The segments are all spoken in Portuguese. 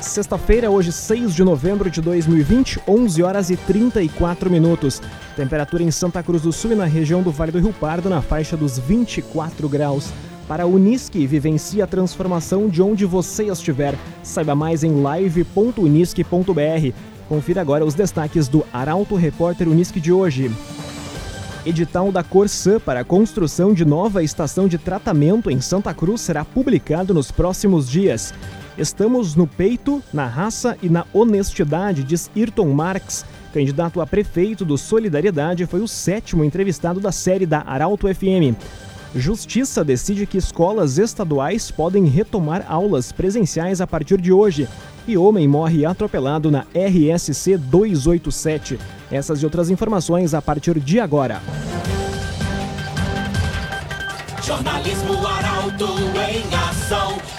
Sexta-feira, hoje 6 de novembro de 2020, 11 horas e 34 minutos. Temperatura em Santa Cruz do Sul e na região do Vale do Rio Pardo na faixa dos 24 graus. Para a Unisque, vivencie a transformação de onde você estiver. Saiba mais em live.unisque.br. Confira agora os destaques do Arauto Repórter Unisque de hoje. Edital da Corsã para a construção de nova estação de tratamento em Santa Cruz será publicado nos próximos dias. Estamos no peito, na raça e na honestidade, diz Ayrton Marx. Candidato a prefeito do Solidariedade, foi o sétimo entrevistado da série da Arauto FM. Justiça decide que escolas estaduais podem retomar aulas presenciais a partir de hoje. E homem morre atropelado na RSC 287. Essas e outras informações a partir de agora. Jornalismo Arauto em.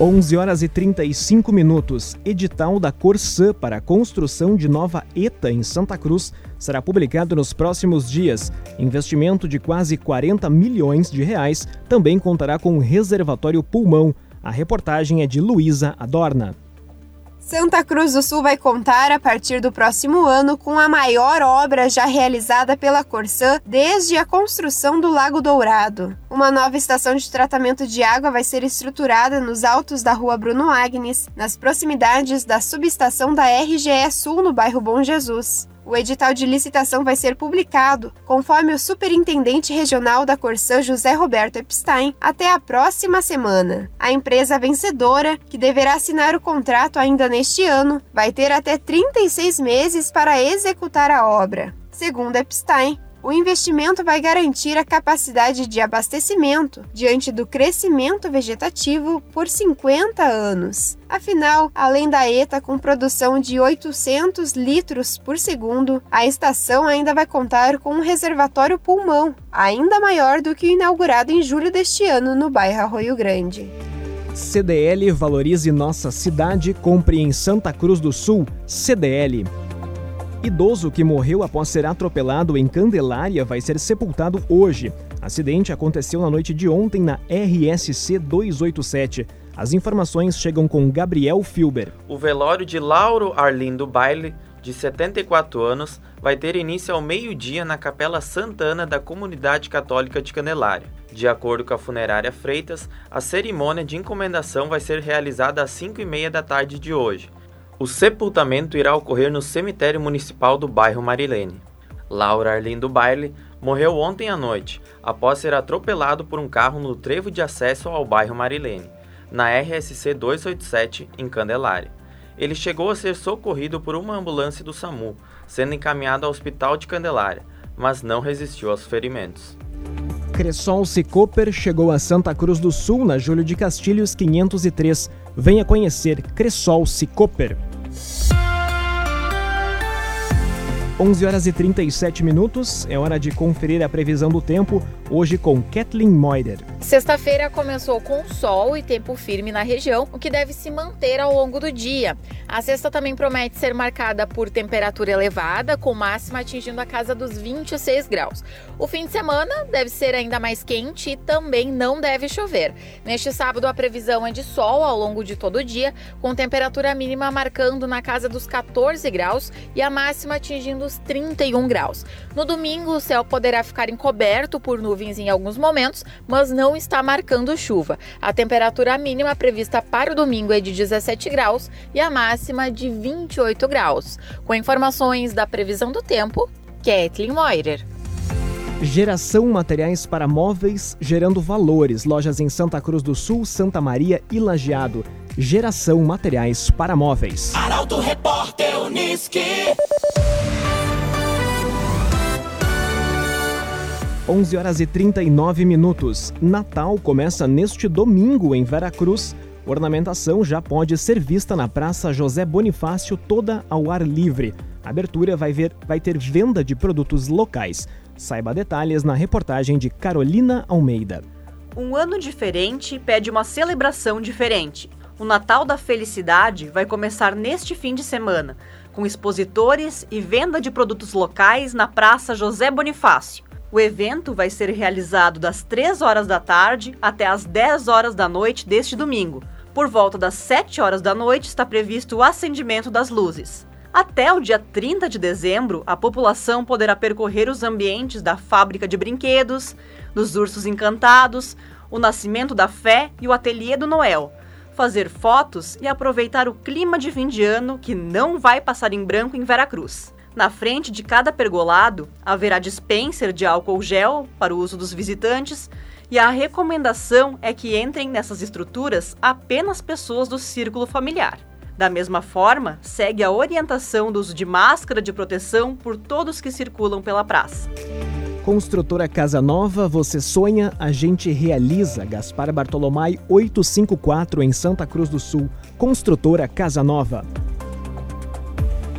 11 horas e 35 minutos. Edital da Corsã para a construção de nova ETA em Santa Cruz será publicado nos próximos dias. Investimento de quase 40 milhões de reais também contará com um reservatório pulmão. A reportagem é de Luísa Adorna. Santa Cruz do Sul vai contar, a partir do próximo ano, com a maior obra já realizada pela Corsã desde a construção do Lago Dourado. Uma nova estação de tratamento de água vai ser estruturada nos altos da rua Bruno Agnes, nas proximidades da subestação da RGE Sul, no bairro Bom Jesus. O edital de licitação vai ser publicado, conforme o superintendente regional da Corsã, José Roberto Epstein, até a próxima semana. A empresa vencedora, que deverá assinar o contrato ainda neste ano, vai ter até 36 meses para executar a obra. Segundo Epstein, o investimento vai garantir a capacidade de abastecimento diante do crescimento vegetativo por 50 anos. Afinal, além da ETA com produção de 800 litros por segundo, a estação ainda vai contar com um reservatório pulmão, ainda maior do que o inaugurado em julho deste ano no bairro Arroio Grande. CDL Valorize Nossa Cidade, compre em Santa Cruz do Sul. CDL. Idoso que morreu após ser atropelado em Candelária vai ser sepultado hoje. Acidente aconteceu na noite de ontem na RSC 287. As informações chegam com Gabriel Filber. O velório de Lauro Arlindo Baile, de 74 anos, vai ter início ao meio-dia na Capela Santana da Comunidade Católica de Candelária. De acordo com a funerária Freitas, a cerimônia de encomendação vai ser realizada às 5 e meia da tarde de hoje. O sepultamento irá ocorrer no cemitério municipal do bairro Marilene. Laura Arlindo Baile morreu ontem à noite, após ser atropelado por um carro no trevo de acesso ao bairro Marilene, na RSC 287, em Candelária. Ele chegou a ser socorrido por uma ambulância do SAMU, sendo encaminhado ao hospital de Candelária, mas não resistiu aos ferimentos. Cressol Cicoper chegou a Santa Cruz do Sul na Júlio de Castilhos 503. Venha conhecer Cressol Cicoper. 11 horas e 37 minutos, é hora de conferir a previsão do tempo, hoje com Kathleen Moider. Sexta-feira começou com sol e tempo firme na região, o que deve se manter ao longo do dia. A sexta também promete ser marcada por temperatura elevada, com máxima atingindo a casa dos 26 graus. O fim de semana deve ser ainda mais quente e também não deve chover. Neste sábado, a previsão é de sol ao longo de todo o dia, com temperatura mínima marcando na casa dos 14 graus e a máxima atingindo os 31 graus. No domingo, o céu poderá ficar encoberto por nuvens em alguns momentos, mas não está marcando chuva. A temperatura mínima prevista para o domingo é de 17 graus e a máxima de 28 graus. Com informações da previsão do tempo, Kathleen Moirer. Geração Materiais para Móveis, gerando valores. Lojas em Santa Cruz do Sul, Santa Maria e Lajeado. Geração Materiais para Móveis. Arauto Repórter Uniski. 11 horas e 39 minutos. Natal começa neste domingo em Veracruz. Ornamentação já pode ser vista na Praça José Bonifácio toda ao ar livre. A abertura vai, ver, vai ter venda de produtos locais. Saiba detalhes na reportagem de Carolina Almeida. Um ano diferente pede uma celebração diferente. O Natal da Felicidade vai começar neste fim de semana, com expositores e venda de produtos locais na Praça José Bonifácio. O evento vai ser realizado das 3 horas da tarde até as 10 horas da noite deste domingo. Por volta das 7 horas da noite está previsto o acendimento das luzes. Até o dia 30 de dezembro, a população poderá percorrer os ambientes da fábrica de brinquedos, dos ursos encantados, o Nascimento da Fé e o Ateliê do Noel, fazer fotos e aproveitar o clima de fim de ano que não vai passar em branco em Veracruz. Na frente de cada pergolado haverá dispenser de álcool gel para o uso dos visitantes e a recomendação é que entrem nessas estruturas apenas pessoas do círculo familiar. Da mesma forma, segue a orientação do uso de máscara de proteção por todos que circulam pela praça. Construtora Casa Nova, você sonha, a gente realiza. Gaspar Bartolomai 854 em Santa Cruz do Sul. Construtora Casa Nova.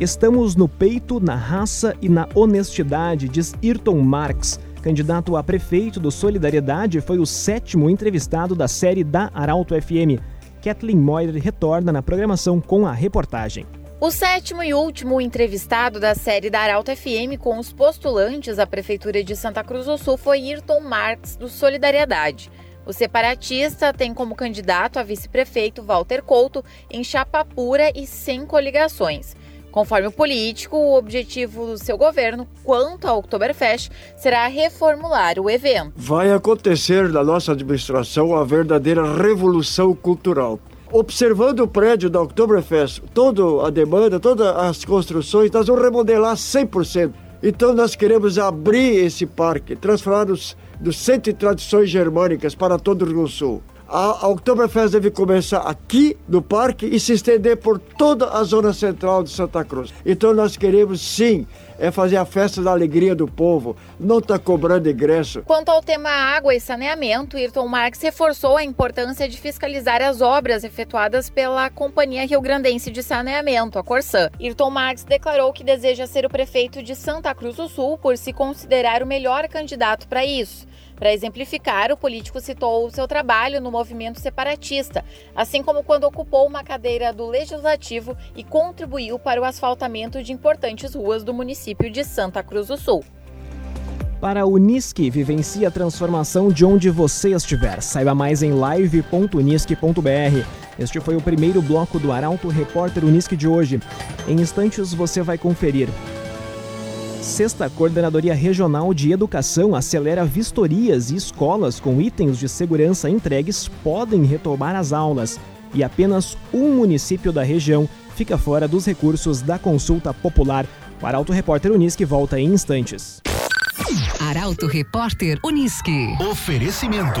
Estamos no peito, na raça e na honestidade, diz Ayrton Marx. Candidato a prefeito do Solidariedade, foi o sétimo entrevistado da série da Arauto FM. Kathleen Moyer retorna na programação com a reportagem. O sétimo e último entrevistado da série da Arauto FM com os postulantes à Prefeitura de Santa Cruz do Sul foi Ayrton Marx, do Solidariedade. O separatista tem como candidato a vice-prefeito Walter Couto em chapa pura e sem coligações. Conforme o político, o objetivo do seu governo quanto ao Oktoberfest será reformular o evento. Vai acontecer na nossa administração uma verdadeira revolução cultural. Observando o prédio da Oktoberfest, toda a demanda, todas as construções, nós vamos remodelar 100%. Então nós queremos abrir esse parque, transformar nos, dos centro de tradições germânicas para todo o Rio Sul a, Oktoberfest deve começar aqui no parque e se estender por toda a zona central de Santa Cruz. Então nós queremos sim é fazer a festa da alegria do povo, não está cobrando ingresso. Quanto ao tema água e saneamento, Ayrton Marques reforçou a importância de fiscalizar as obras efetuadas pela Companhia Rio Grandense de Saneamento, a Corsã. Ayrton Marques declarou que deseja ser o prefeito de Santa Cruz do Sul por se considerar o melhor candidato para isso. Para exemplificar, o político citou o seu trabalho no movimento separatista, assim como quando ocupou uma cadeira do Legislativo e contribuiu para o asfaltamento de importantes ruas do município de Santa Cruz do Sul. Para a Unisque, vivencie a transformação de onde você estiver. Saiba mais em live.unisque.br. Este foi o primeiro bloco do Arauto Repórter Unisque de hoje. Em instantes você vai conferir Sexta Coordenadoria Regional de Educação acelera vistorias e escolas com itens de segurança entregues podem retomar as aulas. E apenas um município da região fica fora dos recursos da consulta popular. O Arauto Repórter Unisque volta em instantes. Arauto Repórter Unisque. Oferecimento.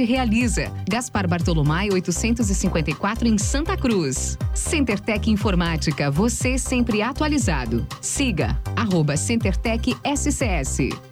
realiza. Gaspar Bartolomai 854 em Santa Cruz. CenterTech Informática, você sempre atualizado. Siga arroba CenterTech SCS.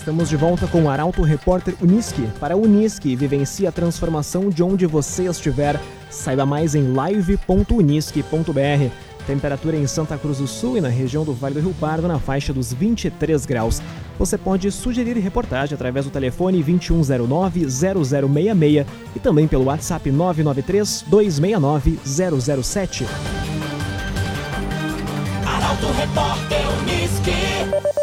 Estamos de volta com o Arauto Repórter Unisque. Para Unisque, vivencie a transformação de onde você estiver. Saiba mais em live.unisque.br. Temperatura em Santa Cruz do Sul e na região do Vale do Rio Pardo na faixa dos 23 graus. Você pode sugerir reportagem através do telefone 2109-0066 e também pelo WhatsApp 993-269-007. Arauto Repórter Unisque.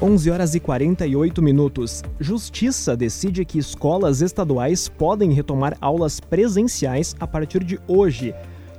11 horas e 48 minutos. Justiça decide que escolas estaduais podem retomar aulas presenciais a partir de hoje.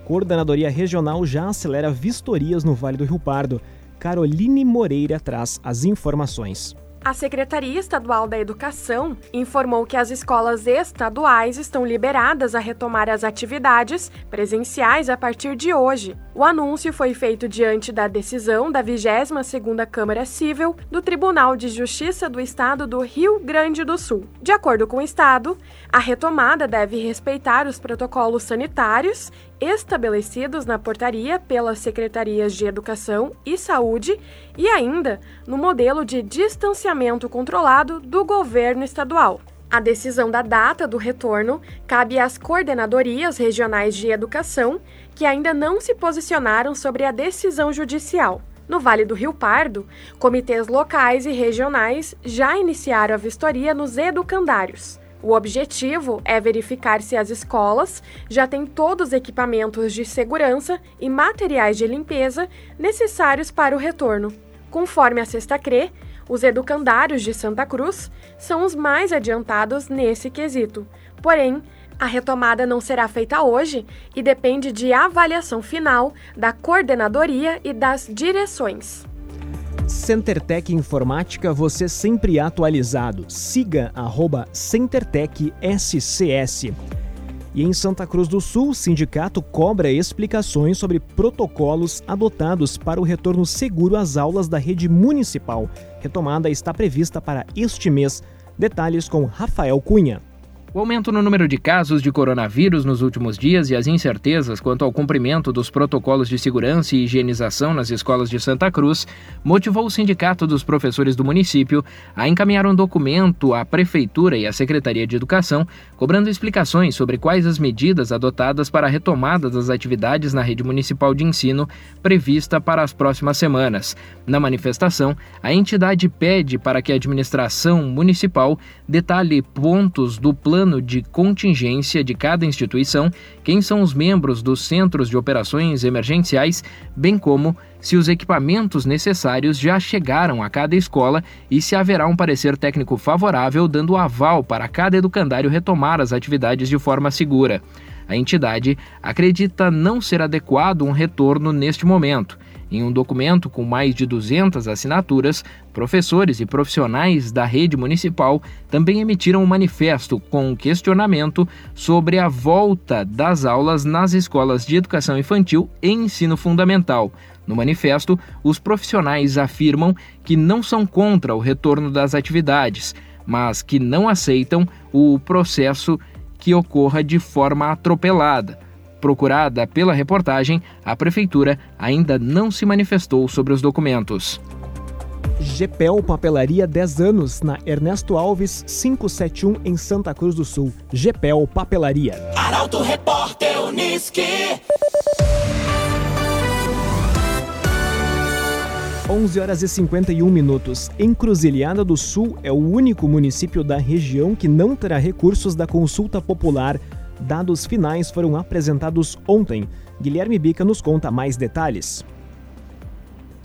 Coordenadoria Regional já acelera vistorias no Vale do Rio Pardo. Caroline Moreira traz as informações. A Secretaria Estadual da Educação informou que as escolas estaduais estão liberadas a retomar as atividades presenciais a partir de hoje. O anúncio foi feito diante da decisão da 22ª Câmara Civil do Tribunal de Justiça do Estado do Rio Grande do Sul. De acordo com o Estado, a retomada deve respeitar os protocolos sanitários estabelecidos na portaria pelas secretarias de Educação e Saúde e ainda no modelo de distanciamento controlado do governo estadual. A decisão da data do retorno cabe às coordenadorias regionais de educação, que ainda não se posicionaram sobre a decisão judicial. No Vale do Rio Pardo, comitês locais e regionais já iniciaram a vistoria nos educandários. O objetivo é verificar se as escolas já têm todos os equipamentos de segurança e materiais de limpeza necessários para o retorno. Conforme a Sexta CRE, os educandários de Santa Cruz são os mais adiantados nesse quesito. Porém, a retomada não será feita hoje e depende de avaliação final da coordenadoria e das direções. CenterTech Informática, você sempre atualizado. Siga arroba CenterTech SCS. E em Santa Cruz do Sul, o sindicato cobra explicações sobre protocolos adotados para o retorno seguro às aulas da rede municipal. Retomada está prevista para este mês. Detalhes com Rafael Cunha. O aumento no número de casos de coronavírus nos últimos dias e as incertezas quanto ao cumprimento dos protocolos de segurança e higienização nas escolas de Santa Cruz motivou o Sindicato dos Professores do município a encaminhar um documento à Prefeitura e à Secretaria de Educação cobrando explicações sobre quais as medidas adotadas para a retomada das atividades na rede municipal de ensino prevista para as próximas semanas. Na manifestação, a entidade pede para que a administração municipal detalhe pontos do plano plano de contingência de cada instituição, quem são os membros dos centros de operações emergenciais, bem como se os equipamentos necessários já chegaram a cada escola e se haverá um parecer técnico favorável dando aval para cada educandário retomar as atividades de forma segura. A entidade acredita não ser adequado um retorno neste momento em um documento com mais de 200 assinaturas, professores e profissionais da rede municipal também emitiram um manifesto com questionamento sobre a volta das aulas nas escolas de educação infantil e ensino fundamental. No manifesto, os profissionais afirmam que não são contra o retorno das atividades, mas que não aceitam o processo que ocorra de forma atropelada Procurada pela reportagem, a prefeitura ainda não se manifestou sobre os documentos. GPEL Papelaria 10 anos na Ernesto Alves 571 em Santa Cruz do Sul. GPEL Papelaria. Arauto Repórter Uniski. 11 horas e 51 minutos. Encruzilhada do Sul é o único município da região que não terá recursos da consulta popular Dados finais foram apresentados ontem. Guilherme Bica nos conta mais detalhes.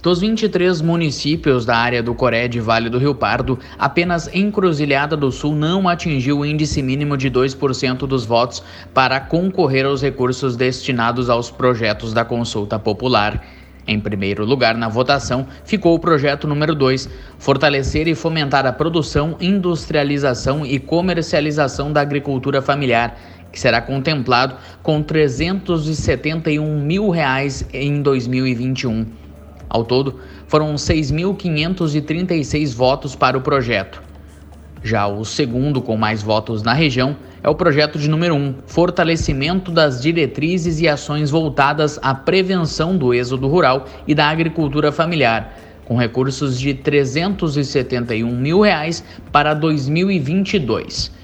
Dos 23 municípios da área do Coré de Vale do Rio Pardo, apenas Encruzilhada do Sul não atingiu o índice mínimo de 2% dos votos para concorrer aos recursos destinados aos projetos da consulta popular. Em primeiro lugar na votação ficou o projeto número 2, fortalecer e fomentar a produção, industrialização e comercialização da agricultura familiar, que será contemplado com 371 mil reais em 2021. Ao todo, foram 6.536 votos para o projeto. Já o segundo com mais votos na região é o projeto de número 1, Fortalecimento das diretrizes e ações voltadas à prevenção do êxodo rural e da agricultura familiar, com recursos de 371 mil reais para 2022.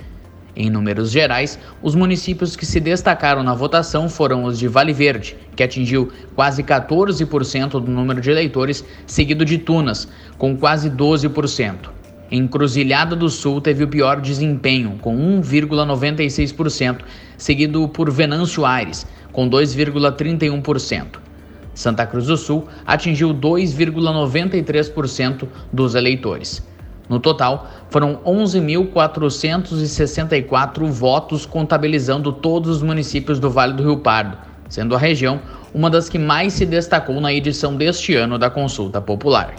Em números gerais, os municípios que se destacaram na votação foram os de Vale Verde, que atingiu quase 14% do número de eleitores, seguido de Tunas, com quase 12%. Encruzilhada do Sul teve o pior desempenho, com 1,96%, seguido por Venâncio Aires, com 2,31%. Santa Cruz do Sul atingiu 2,93% dos eleitores. No total, foram 11.464 votos, contabilizando todos os municípios do Vale do Rio Pardo, sendo a região uma das que mais se destacou na edição deste ano da consulta popular.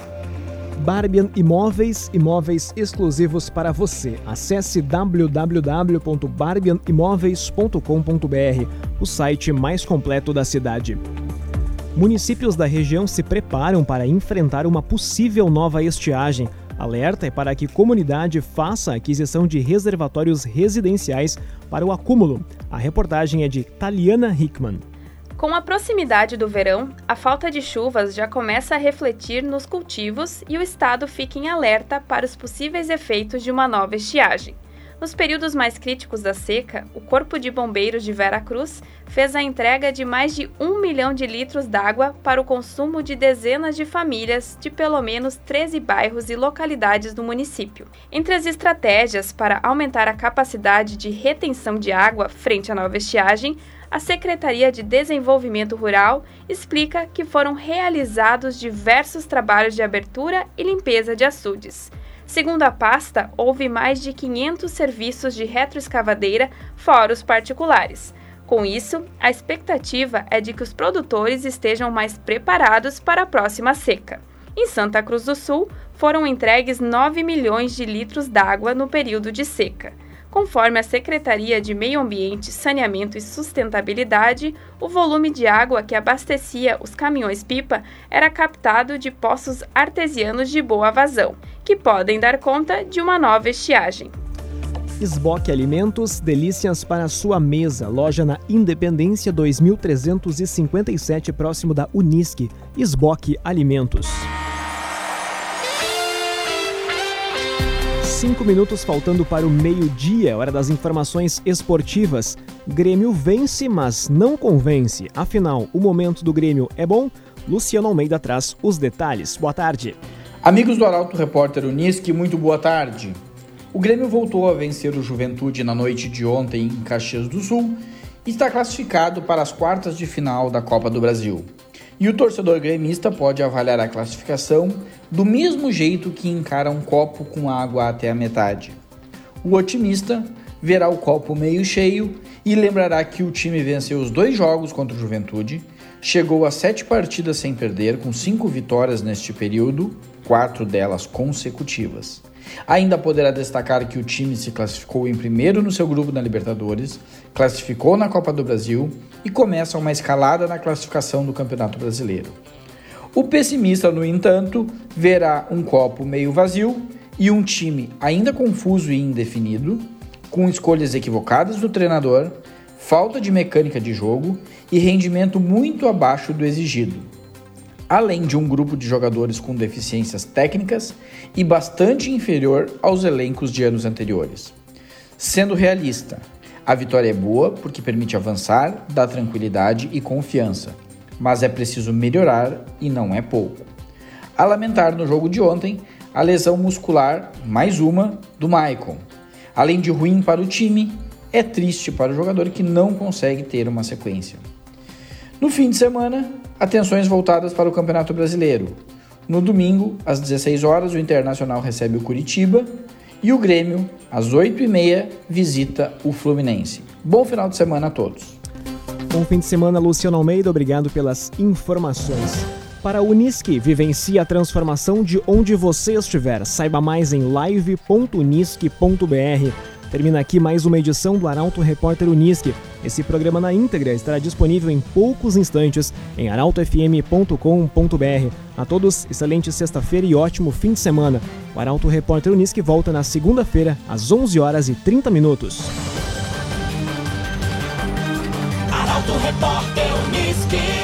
Barbian Imóveis, imóveis exclusivos para você. Acesse www.barbianimoveis.com.br, o site mais completo da cidade. Municípios da região se preparam para enfrentar uma possível nova estiagem. Alerta é para que comunidade faça aquisição de reservatórios residenciais para o acúmulo. A reportagem é de Taliana Hickman. Com a proximidade do verão, a falta de chuvas já começa a refletir nos cultivos e o estado fica em alerta para os possíveis efeitos de uma nova estiagem. Nos períodos mais críticos da seca, o Corpo de Bombeiros de Vera Cruz fez a entrega de mais de um milhão de litros d'água para o consumo de dezenas de famílias de pelo menos 13 bairros e localidades do município. Entre as estratégias para aumentar a capacidade de retenção de água frente à nova estiagem, a Secretaria de Desenvolvimento Rural explica que foram realizados diversos trabalhos de abertura e limpeza de açudes. Segundo a pasta, houve mais de 500 serviços de retroescavadeira fora os particulares. Com isso, a expectativa é de que os produtores estejam mais preparados para a próxima seca. Em Santa Cruz do Sul, foram entregues 9 milhões de litros d'água no período de seca. Conforme a Secretaria de Meio Ambiente, Saneamento e Sustentabilidade, o volume de água que abastecia os caminhões-pipa era captado de poços artesianos de boa vazão, que podem dar conta de uma nova estiagem. Esboque Alimentos, delícias para sua mesa. Loja na Independência 2357, próximo da Unisque. Esboque Alimentos. Cinco minutos faltando para o meio-dia, hora das informações esportivas. Grêmio vence, mas não convence. Afinal, o momento do Grêmio é bom? Luciano Almeida traz os detalhes. Boa tarde. Amigos do Arauto Repórter Unisque, muito boa tarde. O Grêmio voltou a vencer o Juventude na noite de ontem em Caxias do Sul e está classificado para as quartas de final da Copa do Brasil. E o torcedor gremista pode avaliar a classificação do mesmo jeito que encara um copo com água até a metade. O otimista verá o copo meio cheio e lembrará que o time venceu os dois jogos contra o Juventude, chegou a sete partidas sem perder, com cinco vitórias neste período, quatro delas consecutivas. Ainda poderá destacar que o time se classificou em primeiro no seu grupo na Libertadores, classificou na Copa do Brasil e começa uma escalada na classificação do Campeonato Brasileiro. O pessimista, no entanto, verá um copo meio vazio e um time ainda confuso e indefinido, com escolhas equivocadas do treinador, falta de mecânica de jogo e rendimento muito abaixo do exigido além de um grupo de jogadores com deficiências técnicas e bastante inferior aos elencos de anos anteriores. Sendo realista, a vitória é boa porque permite avançar, dá tranquilidade e confiança, mas é preciso melhorar e não é pouco. A lamentar no jogo de ontem a lesão muscular, mais uma, do Maicon. Além de ruim para o time, é triste para o jogador que não consegue ter uma sequência. No fim de semana, atenções voltadas para o Campeonato Brasileiro. No domingo, às 16 horas, o Internacional recebe o Curitiba e o Grêmio, às 8h30, visita o Fluminense. Bom final de semana a todos. Bom fim de semana, Luciano Almeida. Obrigado pelas informações. Para a Unisque, vivencie a transformação de onde você estiver. Saiba mais em live.unisque.br. Termina aqui mais uma edição do Arauto Repórter Unisque. Esse programa na íntegra estará disponível em poucos instantes em arautofm.com.br. A todos, excelente sexta-feira e ótimo fim de semana. O Arauto Repórter Unisque volta na segunda-feira, às 11 horas e 30 minutos. Arauto Repórter Unisque.